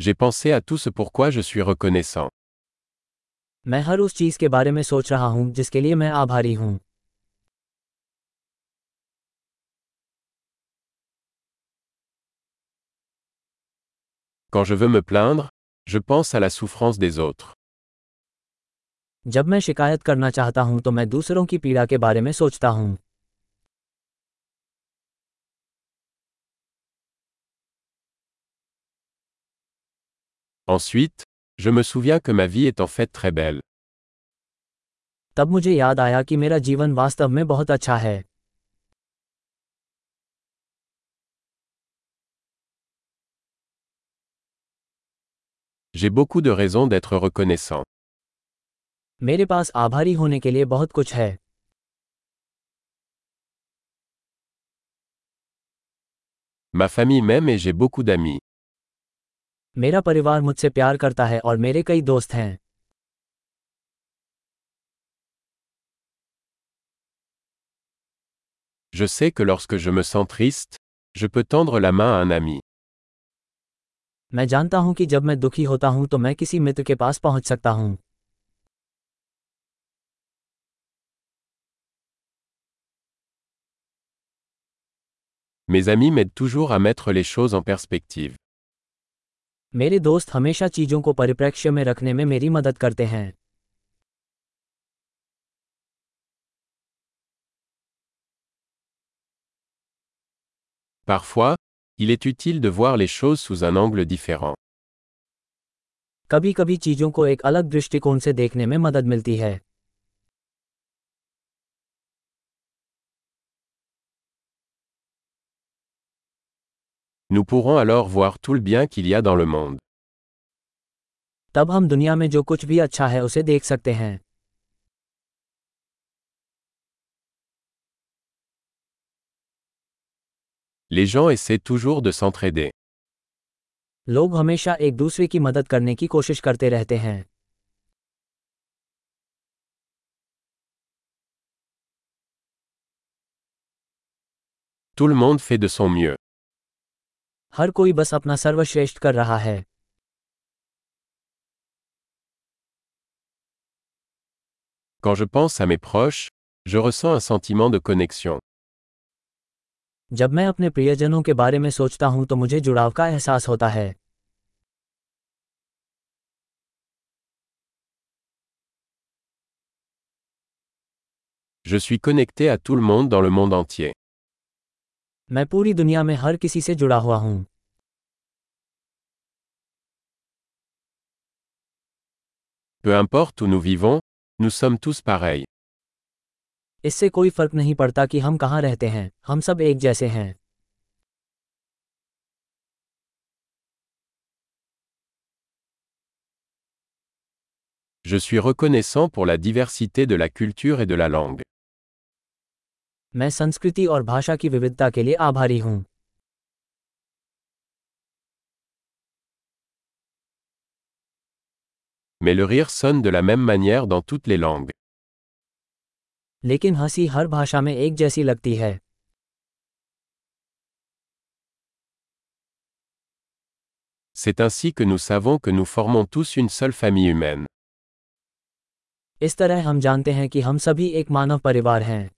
J'ai pensé à tout ce pourquoi je suis reconnaissant. मैं हर उस चीज के बारे में सोच रहा हूं जिसके लिए मैं आभारी हूं Quand je veux me plaindre, je pense à la souffrance des autres. जब मैं शिकायत करना चाहता हूं तो मैं दूसरों की पीड़ा के बारे में सोचता हूं Ensuite, je me souviens que ma vie est en fait très belle. तब मुझे याद आया कि मेरा जीवन वास्तव में बहुत अच्छा है J'ai beaucoup de raisons d'être reconnaissant. मेरे पास आभारी होने के लिए बहुत कुछ है Ma famille m'aime et j'ai beaucoup d'amis. मेरा परिवार मुझसे प्यार करता है और मेरे कई दोस्त हैं Je sais que lorsque je me sens triste, je peux tendre la main à un ami. मैं जानता हूँ कि जब मैं दुखी होता हूँ तो मैं किसी मित्र के पास पहुँच सकता हूँ Mes amis m'aident toujours à mettre les choses en perspective. मेरे दोस्त हमेशा चीज़ों को परिप्रेक्ष्य में रखने में मेरी मदद करते हैं Parfois, il est utile de voir les choses sous un angle différent. कभी कभी चीज़ों को एक अलग दृष्टिकोण से देखने में मदद मिलती है Nous pourrons alors voir tout le bien qu'il y a dans le monde. तब हम दुनिया में जो कुछ भी अच्छा है उसे देख सकते हैं Les gens essaient toujours de s'entraider. लोग हमेशा एक दूसरे की मदद करने की कोशिश करते रहते हैं Tout le monde fait de son mieux. हर कोई बस अपना सर्वश्रेष्ठ कर रहा है Quand je pense à mes proches, je ressens un sentiment de connexion. जब मैं अपने प्रियजनों के बारे में सोचता हूँ तो मुझे जुड़ाव का एहसास होता है Je suis connecté à tout le monde dans le monde entier. मैं पूरी दुनिया में हर किसी से जुड़ा हुआ हूं Peu importe où nous vivons, nous sommes tous pareils. इससे कोई फर्क नहीं पड़ता कि हम कहाँ रहते हैं हम सब एक जैसे हैं Je suis reconnaissant pour la diversité de la culture et de la langue. मैं संस्कृति और भाषा की विविधता के लिए आभारी हूँ Mais le rire sonne de la même manière dans toutes les langues. लेकिन हँसी हर भाषा में एक जैसी लगती है C'est ainsi que nous savons que nous formons tous une seule famille humaine. इस तरह हम जानते हैं कि हम सभी एक मानव परिवार हैं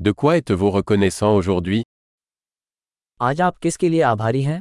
De quoi êtes-vous reconnaissant aujourd'hui आज आप किसके लिए आभारी हैं